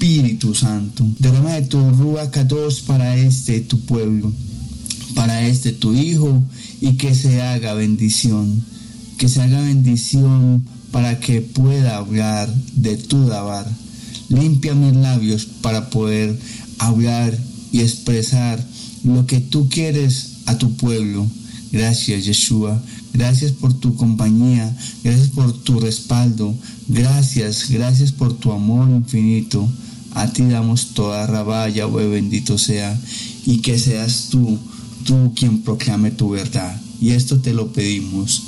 Espíritu Santo. Derrama de tu Rúa Kadosh para este tu pueblo, para este tu Hijo, y que se haga bendición. Que se haga bendición para que pueda hablar de tu Dabar. Limpia mis labios para poder hablar y expresar lo que tú quieres a tu pueblo. Gracias, Yeshua. Gracias por tu compañía. Gracias por tu respaldo. Gracias, gracias por tu amor infinito. A ti damos toda raballa, Yahweh, bendito sea. Y que seas tú, tú quien proclame tu verdad. Y esto te lo pedimos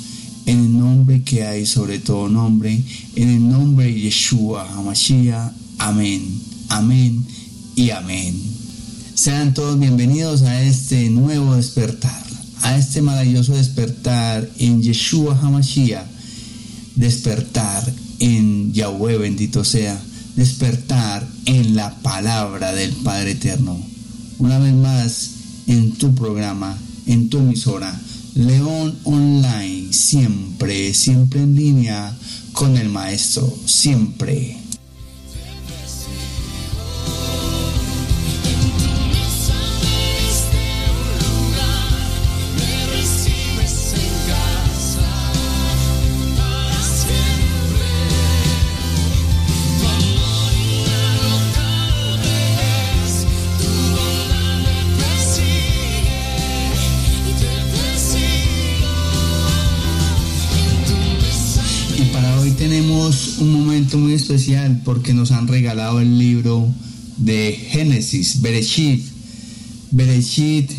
en el nombre que hay sobre todo nombre, en el nombre de Yeshua HaMashiach. Amén, amén y amén. Sean todos bienvenidos a este nuevo este maravilloso despertar en Yeshua HaMashiach, despertar en Yahweh bendito sea, despertar en la palabra del Padre Eterno. Una vez más en tu programa, en tu emisora, León Online, siempre, siempre en línea con el Maestro, siempre. Un momento muy especial porque nos han regalado el libro de Génesis, Bereshit, Bereshit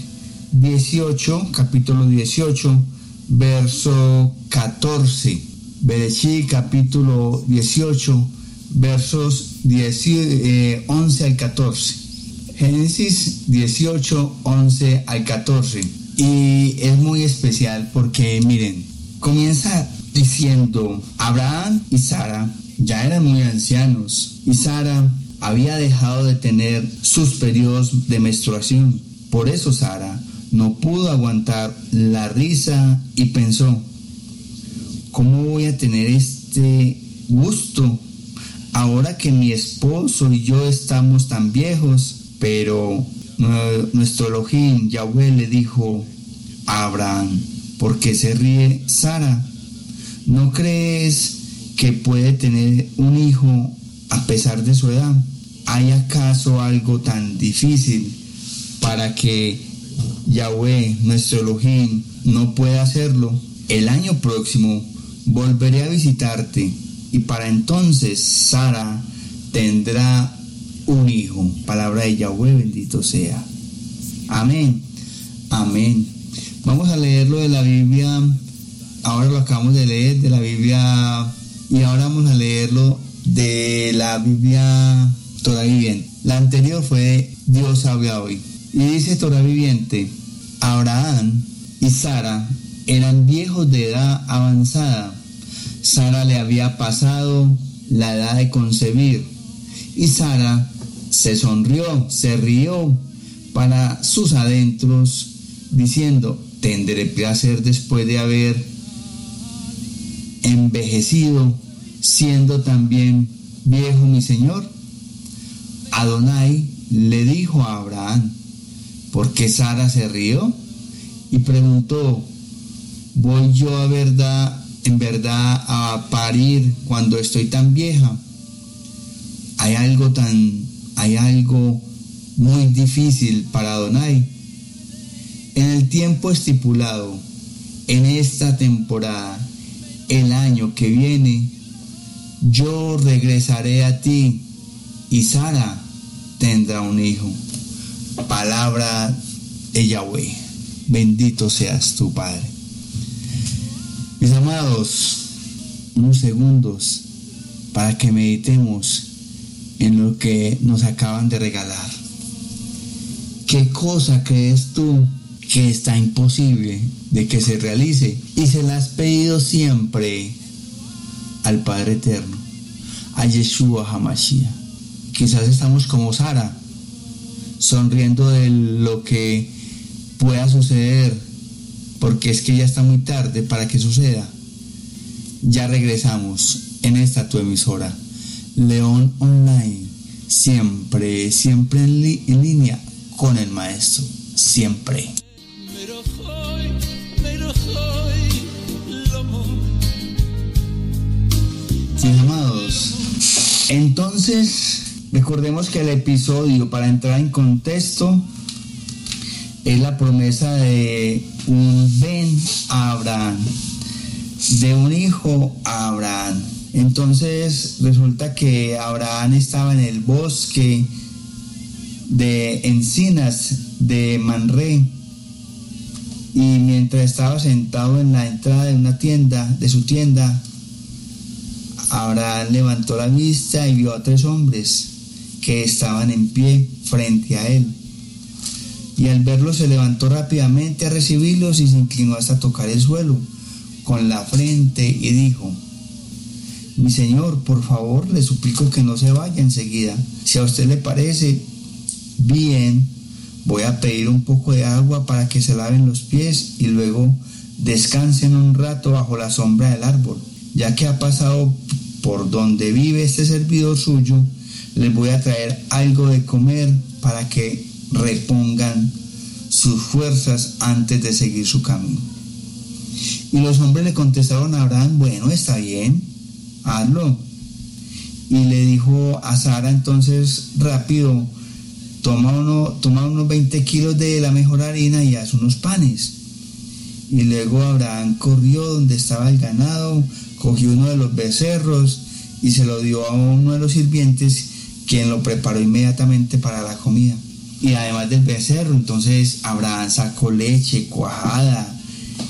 18, capítulo 18, verso 14. Bereshit capítulo 18, versos 10, 11 eh, al 14. Génesis 18, 11 al 14. Y es muy especial porque miren, comienza diciendo, Abraham y Sara ya eran muy ancianos y Sara había dejado de tener sus periodos de menstruación. Por eso Sara no pudo aguantar la risa y pensó, ¿cómo voy a tener este gusto ahora que mi esposo y yo estamos tan viejos? Pero nuestro Elohim, Yahweh, le dijo Abraham, ¿por qué se ríe Sara? ¿No crees que puede tener un hijo a pesar de su edad? ¿Hay acaso algo tan difícil para que Yahweh, nuestro Elohim, no pueda hacerlo? El año próximo volveré a visitarte y para entonces Sara tendrá un hijo. Palabra de Yahweh, bendito sea. Amén. Amén. Vamos a leerlo de la Biblia ahora lo acabamos de leer de la Biblia y ahora vamos a leerlo de la Biblia Torah Viviente. La anterior fue Dios habla hoy. Y dice Torah Viviente, Abraham y Sara eran viejos de edad avanzada. Sara le había pasado la edad de concebir. Y Sara se sonrió, se rió para sus adentros, diciendo, tendré placer después de haber envejecido, siendo también viejo mi señor? Adonai le dijo a Abraham, ¿por qué Sara se rió? Y preguntó, ¿voy yo a verdad, en verdad a parir cuando estoy tan vieja? Hay algo tan, hay algo muy difícil para Adonai. En el tiempo estipulado, en esta temporada, el año que viene, yo regresaré a ti y Sara tendrá un hijo. Palabra de Yahweh. Bendito seas tu Padre. Mis amados, unos segundos para que meditemos en lo que nos acaban de regalar. ¿Qué cosa crees tú que está imposible de que se realice y se la has pedido siempre al Padre Eterno, a Yeshua Hamashiach. Quizás estamos como Sara, sonriendo de lo que pueda suceder, porque es que ya está muy tarde para que suceda. Ya regresamos en esta tu emisora, León Online, siempre, siempre en, línea con el Maestro, siempre. Mis amados, entonces recordemos que el episodio, para entrar en contexto, es la promesa de un ven a Abraham, de un hijo a Abraham. Entonces resulta que Abraham estaba en el bosque de encinas de Manré y mientras estaba sentado en la entrada de una tienda, de su tienda, Abraham levantó la vista y vio a tres hombres que estaban en pie frente a él. Y al verlos se levantó rápidamente a recibirlos y se inclinó hasta tocar el suelo con la frente y dijo, mi señor, por favor, le suplico que no se vaya enseguida. Si a usted le parece bien, voy a pedir un poco de agua para que se laven los pies y luego descansen un rato bajo la sombra del árbol. Ya que ha pasado por donde vive este servidor suyo, les voy a traer algo de comer para que repongan sus fuerzas antes de seguir su camino. Y los hombres le contestaron a Abraham, bueno, está bien, hazlo. Y le dijo a Sara entonces rápido, toma, uno, unos 20 kilos de la mejor harina y haz unos panes. Y luego Abraham corrió donde estaba el ganado, cogió uno de los becerros y se lo dio a uno de los sirvientes, quien lo preparó inmediatamente para la comida. Y además del becerro, entonces Abraham sacó leche, cuajada,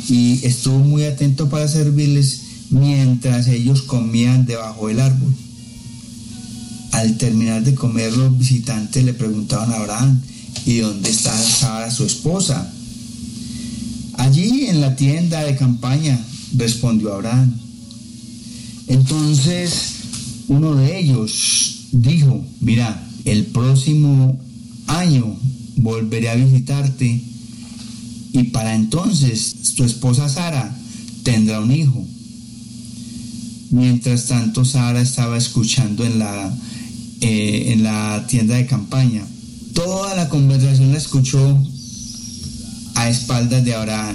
y estuvo muy atento para servirles mientras ellos comían debajo del árbol. Al terminar de comer, los visitantes le preguntaban a Abraham, ¿y dónde está Sara, su esposa? Allí en la tienda de campaña, respondió Abraham. Entonces uno de ellos dijo, mira, el próximo año volveré a visitarte y para entonces tu esposa Sara tendrá un hijo. Mientras tanto, Sara estaba escuchando en la, eh, en la tienda de campaña. Toda la conversación la escuchó a espaldas de Abraham.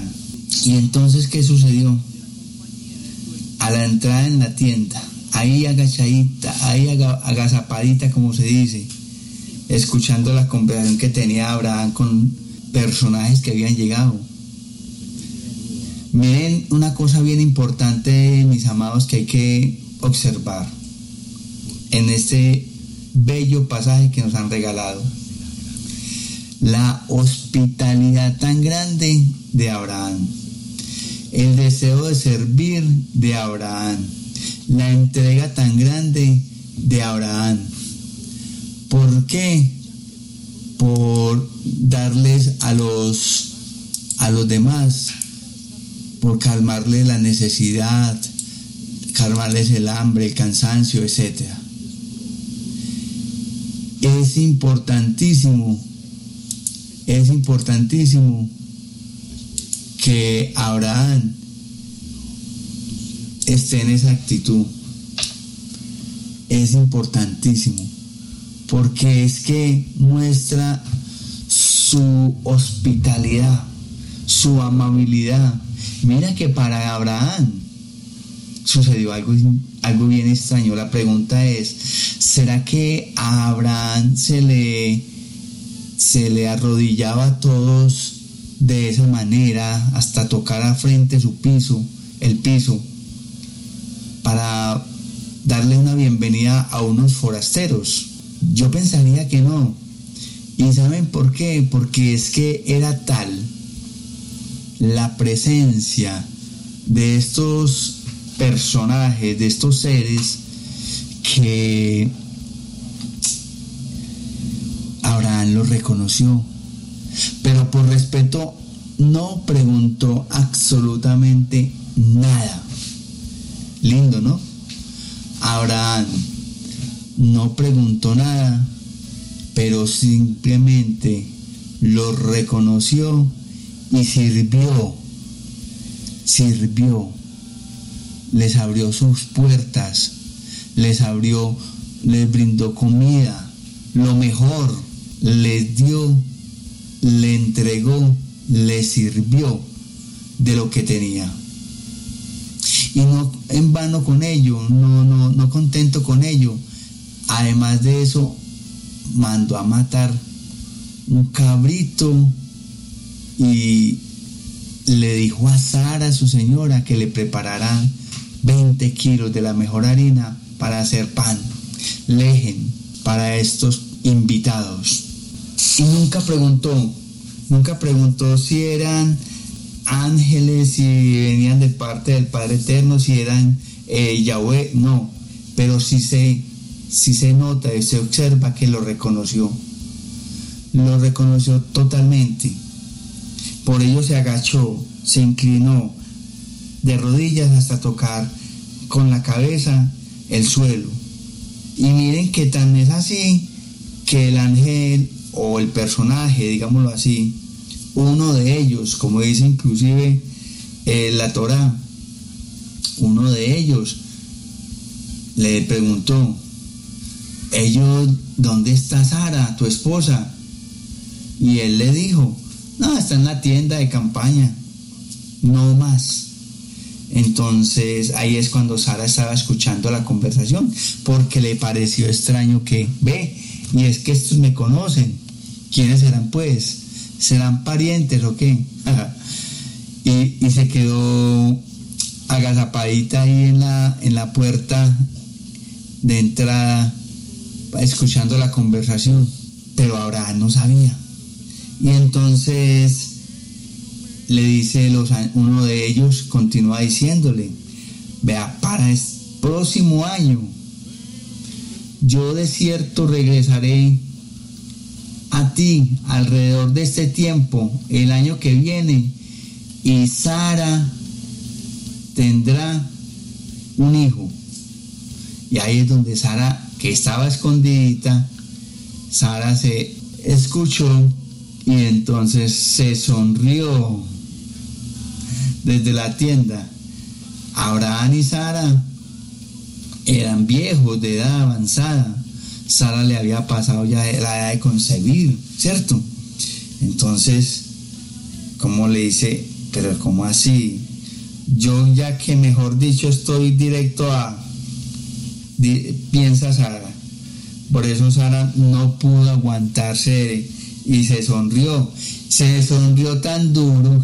Y entonces, ¿qué sucedió? A la entrada en la tienda, ahí agachadita, ahí agazapadita, como se dice, escuchando la conversación que tenía Abraham con personajes que habían llegado. Miren una cosa bien importante, mis amados, que hay que observar en este bello pasaje que nos han regalado. La hospitalidad tan grande de Abraham, el deseo de servir de Abraham, la entrega tan grande de Abraham. ¿Por qué? Por darles a los, a los demás por calmarle la necesidad, calmarles el hambre, el cansancio, etc. Es importantísimo, es importantísimo que Abraham esté en esa actitud. Es importantísimo, porque es que muestra su hospitalidad, su amabilidad, Mira que para Abraham sucedió algo, algo bien extraño. La pregunta es, ¿será que a Abraham se le, se le arrodillaba a todos de esa manera hasta tocar a frente su piso, el piso, para darle una bienvenida a unos forasteros? Yo pensaría que no. ¿Y saben por qué? Porque es que era tal la presencia de estos personajes, de estos seres Abraham los reconoció, pero por respeto no preguntó absolutamente nada. Lindo, ¿no? Abraham no preguntó nada, pero simplemente lo reconoció y sirvió, sirvió, les abrió sus puertas, les abrió, les brindó comida, lo mejor, les dio, le entregó, le sirvió de lo que tenía. Y no en vano con ello, no, no, no contento con ello. Además de eso, mandó a matar un cabrito y le dijo a Sara, su señora, que le preparara 20 kilos de la mejor harina para hacer pan, lejen para estos invitados. Y nunca preguntó, nunca preguntó si eran ángeles, si venían de parte del Padre Eterno, si eran eh, Yahweh, no, pero sí se, sí se nota y se observa que lo reconoció, lo reconoció totalmente. Por ello se agachó, se inclinó de rodillas hasta tocar con la cabeza el suelo. Y miren que tan es así que el ángel o el personaje, digámoslo así, uno de ellos, como dice inclusive eh, la Torah, uno de ellos le preguntó, ellos, ¿dónde está Sara, tu esposa? Y él le dijo, no, está en la tienda de campaña, no más. Entonces ahí es cuando Sara estaba escuchando la conversación, porque le pareció extraño que, ve, y es que estos me conocen. ¿Quiénes serán pues? ¿Serán parientes o qué? y, y, se quedó agazapadita ahí en la, en la puerta de entrada, escuchando la conversación. Pero Abraham no sabía. Y entonces le dice los, uno de ellos, continúa diciéndole, vea, para el próximo año, yo de cierto regresaré a ti alrededor de este tiempo, el año que viene, y Sara tendrá un hijo. Y ahí es donde Sara, que estaba escondidita, Sara se escuchó y entonces se sonrió desde la tienda. Abraham y Sara eran viejos de edad avanzada. Sara le había pasado ya la edad de concebir, ¿cierto? Entonces, como le dice, pero ¿cómo así? Yo ya que mejor dicho estoy directo a, piensa Sara. Por eso Sara no pudo aguantarse y se sonrió. Se sonrió tan duro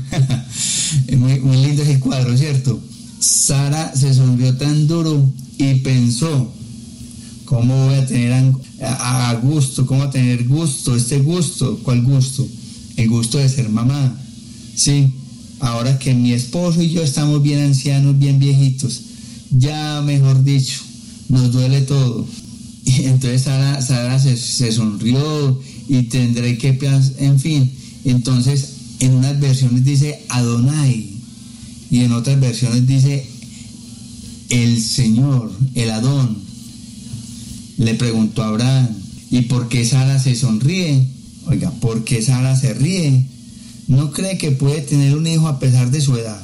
muy, muy lindo ese cuadro, ¿cierto? Sara se sonrió tan duro y pensó, ¿cómo voy a tener a, gusto? ¿Cómo a tener gusto? Este gusto, ¿cuál gusto? El gusto de ser mamá. Sí, ahora que mi esposo y yo estamos bien ancianos, bien viejitos, ya mejor dicho, nos duele todo. Y entonces Sara, Sara se, se sonrió y tendré que, en fin, entonces en unas versiones dice Adonai y en otras versiones dice el Señor, el Adón. Le preguntó a Abraham, ¿y por qué Sara se sonríe? Oiga, ¿por qué Sara se ríe? ¿No cree que puede tener un hijo a pesar de su edad?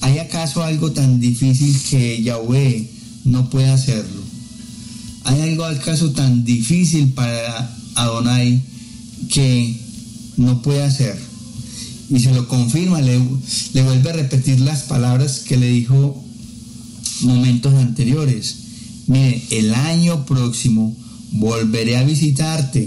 ¿Hay acaso algo tan difícil que Yahweh no puede hacerlo? ¿Hay algo acaso tan difícil para Adonai que no puede hacer? y se lo confirma, le, vuelve a repetir las palabras que le dijo momentos anteriores. Mire, el año próximo volveré a visitarte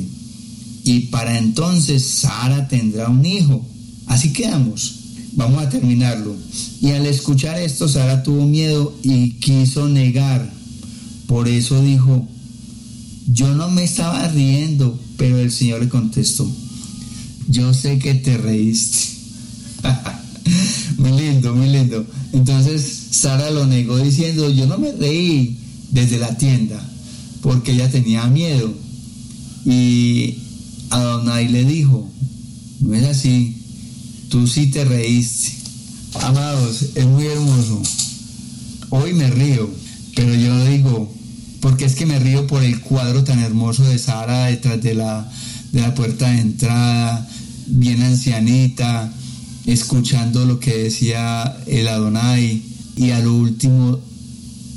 y para entonces Sara tendrá un hijo. Así quedamos. Vamos a terminarlo. Y al escuchar esto, Sara tuvo miedo y quiso negar. Por eso dijo, yo no me estaba riendo, pero el Señor le contestó, yo sé que te reíste muy lindo, muy lindo. Entonces Sara lo negó diciendo, yo no me reí desde la tienda, porque ella tenía miedo. Y Adonai le dijo, no es así, tú sí te reíste. Amados, es muy hermoso. Hoy me río, pero yo digo, porque es que me río por el cuadro tan hermoso de Sara detrás de la, de la puerta de entrada, bien ancianita, escuchando lo que decía el Adonai y a lo último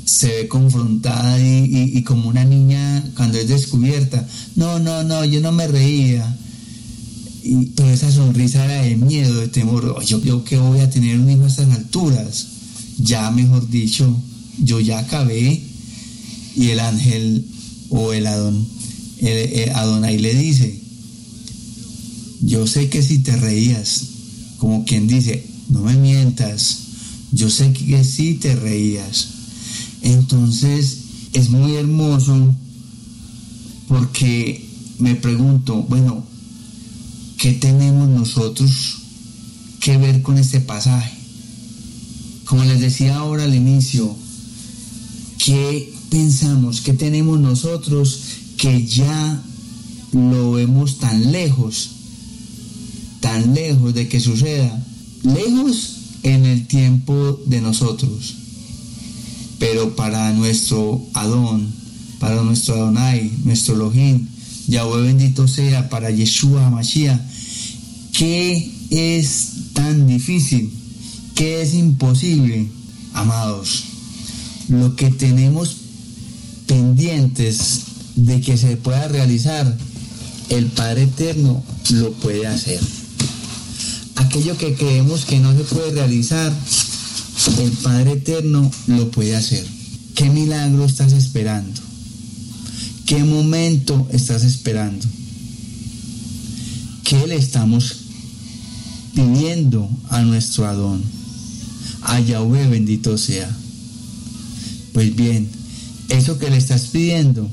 se ve confrontada y, como una niña cuando es descubierta. No, no, no, yo no me reía. Y, pero esa sonrisa era de miedo, de temor. Yo creo que voy a tener un hijo a estas alturas. Ya, mejor dicho, yo ya acabé. Y el ángel o el Adón, el, Adonai le dice, yo sé que si te reías, como quien dice, no me mientas, yo sé que sí te reías. Entonces es muy hermoso porque me pregunto, bueno, ¿qué tenemos nosotros que ver con este pasaje? Como les decía ahora al inicio, ¿qué pensamos, qué tenemos nosotros que ya lo vemos tan lejos, tan lejos de que suceda? Lejos en el tiempo de nosotros. Pero para nuestro Adón, para nuestro Adonai, nuestro Elohim, Yahweh bendito sea, para Yeshua Mashiach, ¿qué es tan difícil? ¿Qué es imposible? Amados, lo que tenemos pendientes de que se pueda realizar, el Padre Eterno lo puede hacer aquello que creemos que no se puede realizar, el Padre Eterno lo puede hacer. ¿Qué milagro estás esperando? ¿Qué momento estás esperando? ¿Qué le estamos pidiendo a nuestro Adón? A Yahweh bendito sea. Pues bien, eso que le estás pidiendo,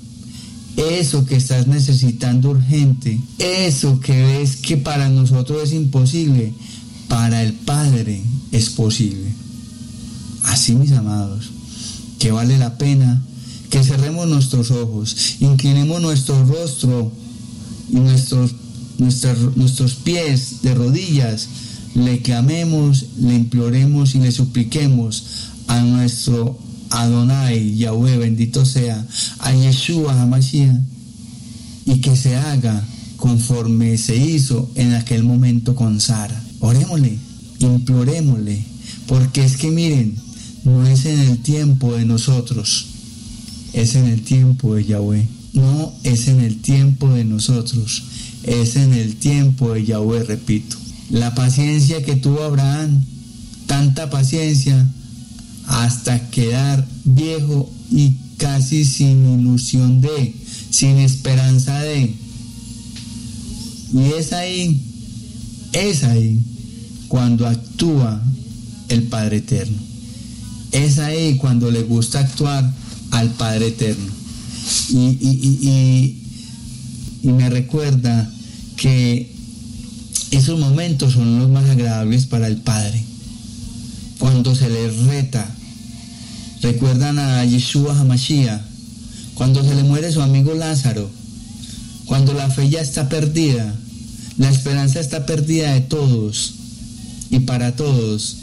eso que estás necesitando urgente, eso que ves que para nosotros es imposible, para el Padre es posible. Así, mis amados, que vale la pena que cerremos nuestros ojos, inclinemos nuestro rostro y nuestros, nuestros pies de rodillas, le clamemos, le imploremos y le supliquemos a nuestro Adonai, Yahweh, bendito sea, a Yeshua HaMashiach, y que se haga conforme se hizo en aquel momento con Sara. Orémosle, implorémosle, porque es que miren, no es en el tiempo de nosotros, es en el tiempo de Yahweh. No es en el tiempo de nosotros, es en el tiempo de Yahweh, repito. La paciencia que tuvo Abraham, tanta paciencia, hasta quedar viejo y casi sin ilusión de, sin esperanza de. Y es ahí, es ahí cuando actúa el Padre Eterno. Es ahí cuando le gusta actuar al Padre Eterno. Y, me recuerda que esos momentos son los más agradables para el Padre. Cuando se le reta Recuerdan a Yeshua Hamashiach, cuando se le muere su amigo Lázaro, cuando la fe ya está perdida, la esperanza está perdida de todos y para todos,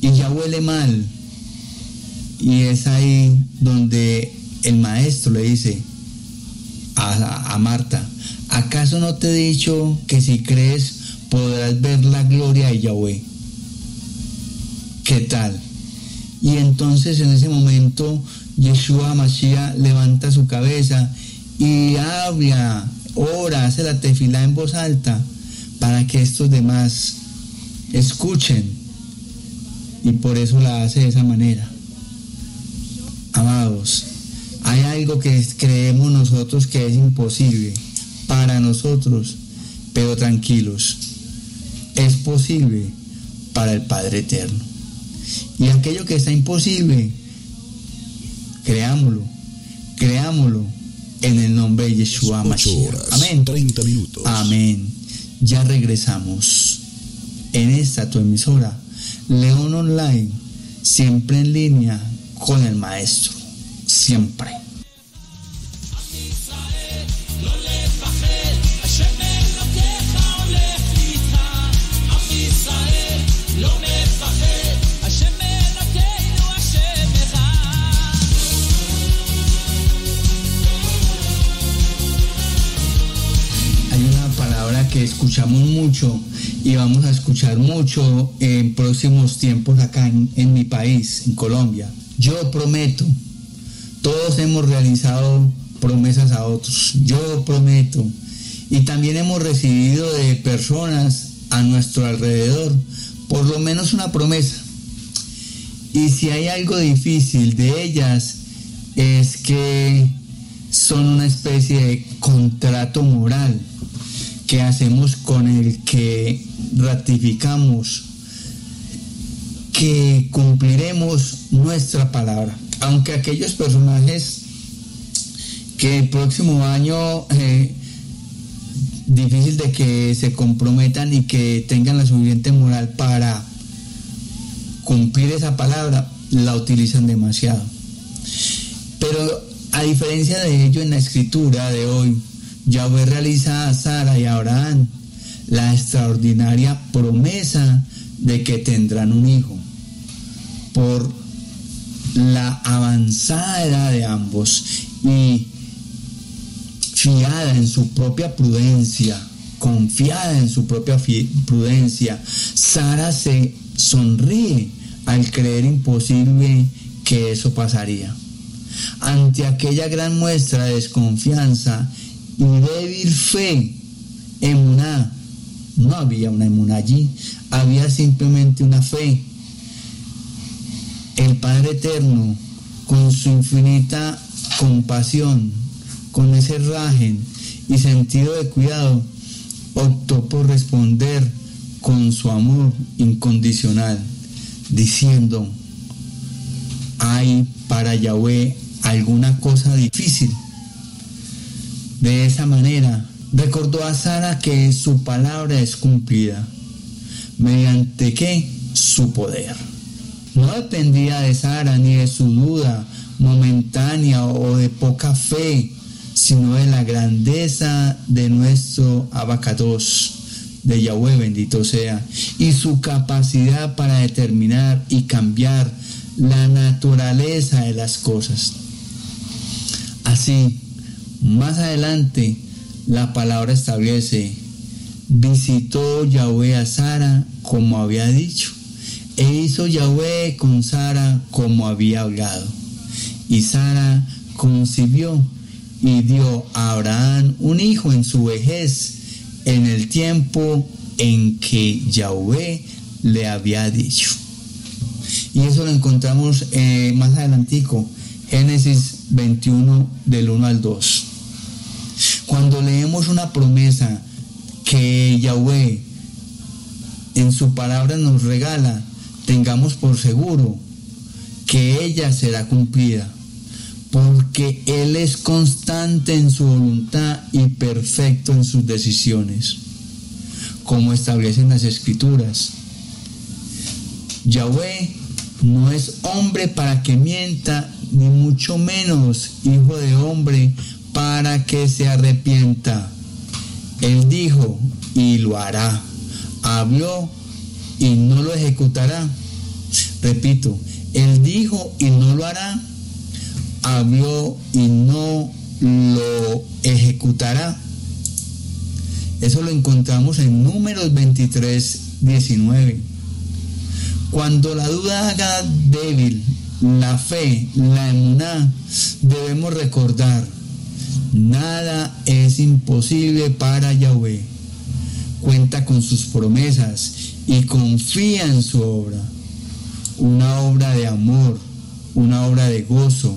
y ya huele mal. Y es ahí donde el maestro le dice a, a Marta, ¿acaso no te he dicho que si crees podrás ver la gloria de Yahweh? ¿Qué tal? Y entonces en ese momento Yeshua Mashiach levanta su cabeza y habla, ora, hace la tefilá en voz alta para que estos demás escuchen. Y por eso la hace de esa manera. Amados, hay algo que creemos nosotros que es imposible para nosotros, pero tranquilos, es posible para el Padre Eterno. Y aquello que está imposible, creámoslo, creámoslo en el nombre de Yeshua Mashiach. Amén. 30 minutos. Amén. Ya regresamos en esta tu emisora, León Online, siempre en línea con el Maestro. Siempre. Escuchamos mucho y vamos a escuchar mucho en próximos tiempos acá en, mi país, en Colombia. Yo prometo. Todos hemos realizado promesas a otros. Yo prometo. Y también hemos recibido de personas a nuestro alrededor por lo menos una promesa. Y si hay algo difícil de ellas es que son una especie de contrato moral que hacemos con el que ratificamos que cumpliremos nuestra palabra. Aunque aquellos personajes que el próximo año eh, difícil de que se comprometan y que tengan la suficiente moral para cumplir esa palabra, la utilizan demasiado. Pero a diferencia de ello en la escritura de hoy, Yahweh realiza a Sara y a Abraham la extraordinaria promesa de que tendrán un hijo por la avanzada edad de ambos y fiada en su propia prudencia, confiada en su propia prudencia, Sara se sonríe al creer imposible que eso pasaría. Ante aquella gran muestra de desconfianza débil fe, emuná, no había una emuná allí, había simplemente una fe. El Padre Eterno, con su infinita compasión, con ese rajen y sentido de cuidado, optó por responder con su amor incondicional, diciendo, hay para Yahweh alguna cosa difícil. De esa manera, recordó a Sara que su palabra es cumplida, mediante que su poder. No dependía de Sara ni de su duda momentánea o de poca fe sino de la grandeza de nuestro abacados, de Yahweh bendito sea, y su capacidad para determinar y cambiar la naturaleza de las cosas. Así, más adelante, la palabra establece, visitó Yahweh a Sara como había dicho, e hizo Yahweh con Sara como había hablado. Y Sara concibió y dio a Abraham un hijo en su vejez, en el tiempo en que Yahweh le había dicho. Y eso lo encontramos eh, más adelantico, Génesis 21 del 1 al 2. Cuando leemos una promesa que Yahweh en su palabra nos regala, tengamos por seguro que ella será cumplida porque Él es constante en su voluntad y perfecto en sus decisiones, como establecen las escrituras. Yahweh no es hombre para que mienta, ni mucho menos hijo de hombre para que se arrepienta. Él dijo y lo hará. Habló y no lo ejecutará. Repito, él dijo y no lo hará habló y no lo ejecutará. Eso lo encontramos en números 23, 19. Cuando la duda haga débil la fe, la emuná, debemos recordar, nada es imposible para Yahweh. Cuenta con sus promesas y confía en su obra. Una obra de amor, una obra de gozo,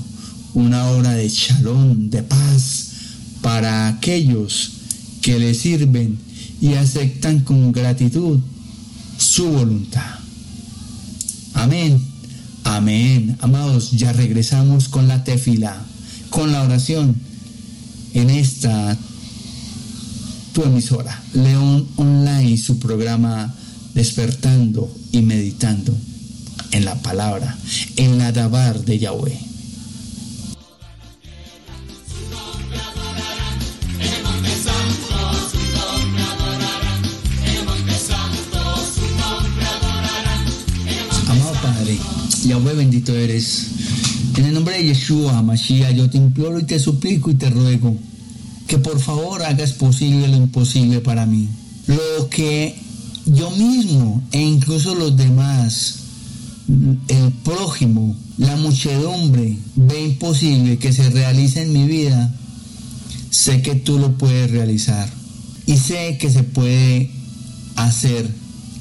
una obra de shalom, de paz, para aquellos que le sirven y aceptan con gratitud su voluntad. Amén, amén. Amados, ya regresamos con la tefila, con la oración en esta tu emisora, León Online, su programa despertando y meditando en la palabra, en la Dabar de Yahweh. Yahweh bendito eres. En el nombre de Yeshua, Mashiach, yo te imploro y te suplico y te ruego que por favor hagas posible lo imposible para mí. Lo que yo mismo e incluso los demás el prójimo, la muchedumbre ve imposible que se realice en mi vida, sé que tú lo puedes realizar y sé que se puede hacer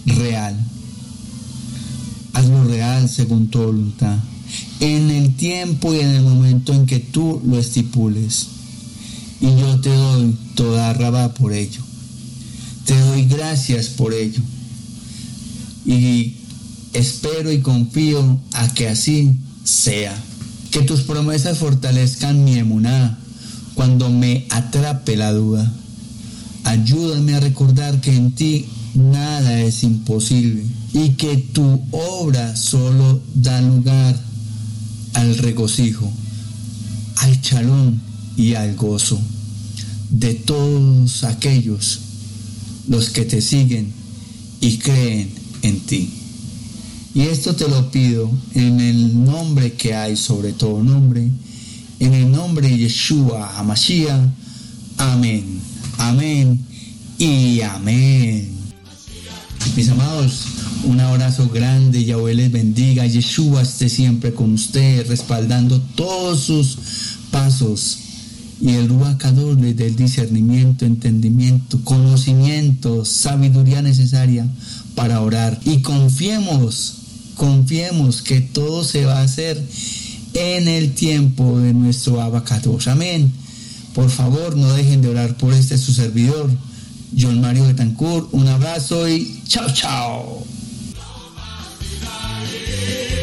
real. Hazlo real según tu voluntad, en el tiempo y en el momento en que tú lo estipules. Y yo te doy toda raba por ello. Te doy gracias por ello. Y espero y confío a que así sea. Que tus promesas fortalezcan mi emuná cuando me atrape la duda. Ayúdame a recordar que en ti nada es imposible y que tu obra solo da lugar al regocijo, al chalón y al gozo de todos aquellos los que te siguen y creen en ti. Y esto te lo pido en el nombre que hay sobre todo nombre, en el nombre de Yeshua Hamashiach. Amén, amén y amén. Mis amados, un abrazo grande, Yahweh les bendiga, Yeshua esté siempre con ustedes, respaldando todos sus pasos. Y el Ruacador les dé el discernimiento, entendimiento, conocimiento, sabiduría necesaria para orar. Y confiemos confiemos que todo se va a hacer en el tiempo de nuestro abacados. Amén. Por favor, no dejen de orar por este su servidor, John Mario Betancourt. Un abrazo y chao, chao. Yeah.